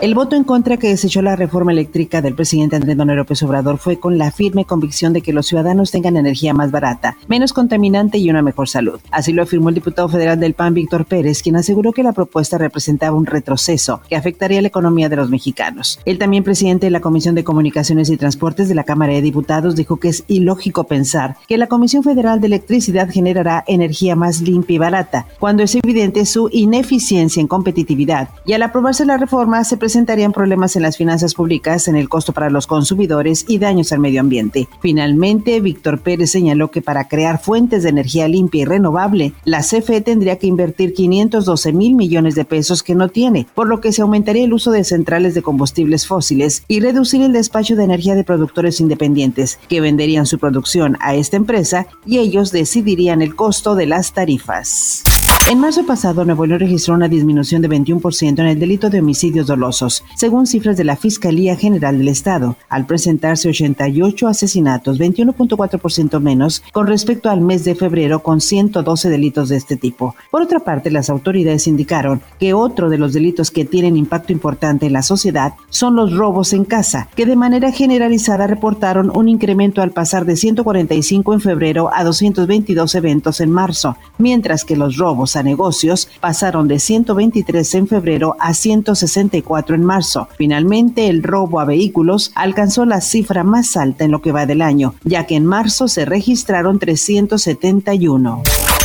El voto en contra que desechó la reforma eléctrica del presidente Andrés Manuel López Obrador fue con la firme convicción de que los ciudadanos tengan energía más barata, menos contaminante y una mejor salud. Así lo afirmó el diputado federal del PAN, Víctor Pérez, quien aseguró que la propuesta representaba un retroceso que afectaría la economía de los mexicanos. El también presidente de la Comisión de Comunicaciones y Transportes de la Cámara de Diputados dijo que es ilógico pensar que la Comisión Federal de Electricidad generará energía más limpia y barata, cuando es evidente su ineficiencia en competitividad. Y al aprobarse la reforma se presentarían problemas en las finanzas públicas, en el costo para los consumidores y daños al medio ambiente. Finalmente, Víctor Pérez señaló que para crear fuentes de energía limpia y renovable, la CFE tendría que invertir 512 mil millones de pesos que no tiene, por lo que se aumentaría el uso de centrales de combustibles fósiles y reducir el despacho de energía de productores independientes, que venderían su producción a esta empresa y ellos decidirían el costo de las tarifas. En marzo pasado, Nuevo León registró una disminución de 21% en el delito de homicidios dolosos, según cifras de la Fiscalía General del Estado, al presentarse 88 asesinatos, 21.4% menos con respecto al mes de febrero con 112 delitos de este tipo. Por otra parte, las autoridades indicaron que otro de los delitos que tienen impacto importante en la sociedad son los robos en casa, que de manera generalizada reportaron un incremento al pasar de 145 en febrero a 222 eventos en marzo, mientras que los robos negocios pasaron de 123 en febrero a 164 en marzo. Finalmente, el robo a vehículos alcanzó la cifra más alta en lo que va del año, ya que en marzo se registraron 371.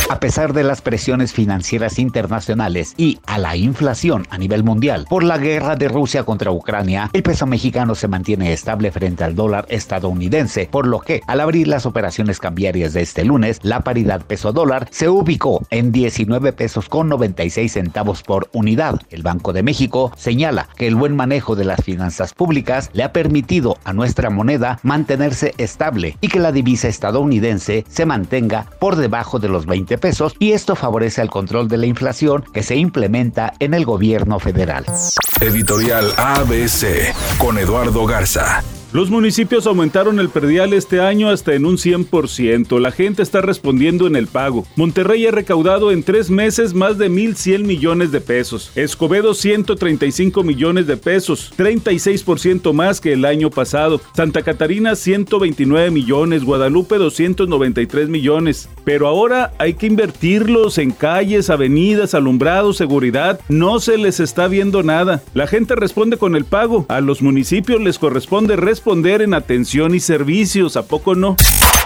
A pesar de las presiones financieras internacionales y a la inflación a nivel mundial por la guerra de Rusia contra Ucrania, el peso mexicano se mantiene estable frente al dólar estadounidense, por lo que al abrir las operaciones cambiarias de este lunes, la paridad peso-dólar se ubicó en 19 pesos con 96 centavos por unidad. El Banco de México señala que el buen manejo de las finanzas públicas le ha permitido a nuestra moneda mantenerse estable y que la divisa estadounidense se mantenga por debajo de los 20 pesos y esto favorece al control de la inflación que se implementa en el gobierno federal. Editorial ABC con Eduardo Garza. Los municipios aumentaron el perdial este año hasta en un 100%. La gente está respondiendo en el pago. Monterrey ha recaudado en tres meses más de 1.100 millones de pesos. Escobedo 135 millones de pesos, 36% más que el año pasado. Santa Catarina 129 millones, Guadalupe 293 millones. Pero ahora hay que invertirlos en calles, avenidas, alumbrados, seguridad. No se les está viendo nada. La gente responde con el pago. A los municipios les corresponde responder responder en atención y servicios, ¿a poco no?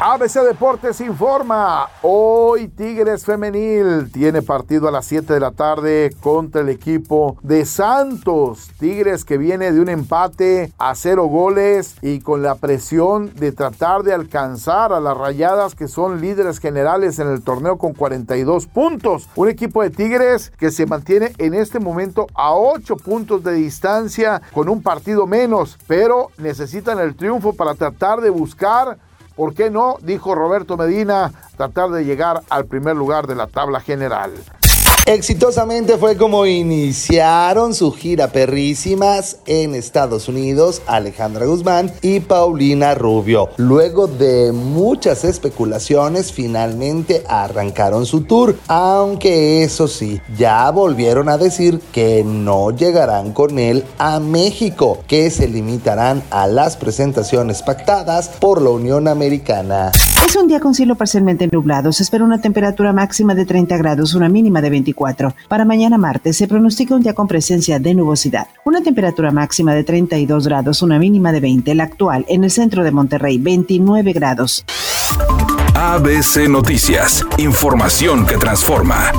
ABC Deportes informa, hoy Tigres Femenil tiene partido a las 7 de la tarde contra el equipo de Santos. Tigres que viene de un empate a cero goles y con la presión de tratar de alcanzar a las rayadas que son líderes generales en el torneo con 42 puntos. Un equipo de Tigres que se mantiene en este momento a 8 puntos de distancia con un partido menos, pero necesita el triunfo para tratar de buscar, ¿por qué no? Dijo Roberto Medina, tratar de llegar al primer lugar de la tabla general. Exitosamente fue como iniciaron su gira perrísimas en Estados Unidos Alejandra Guzmán y Paulina Rubio. Luego de muchas especulaciones, finalmente arrancaron su tour, aunque eso sí, ya volvieron a decir que no llegarán con él a México, que se limitarán a las presentaciones pactadas por la Unión Americana. Es un día con cielo parcialmente nublado. Se espera una temperatura máxima de 30 grados, una mínima de 24. Para mañana martes se pronostica un día con presencia de nubosidad. Una temperatura máxima de 32 grados, una mínima de 20. La actual en el centro de Monterrey, 29 grados. ABC Noticias. Información que transforma.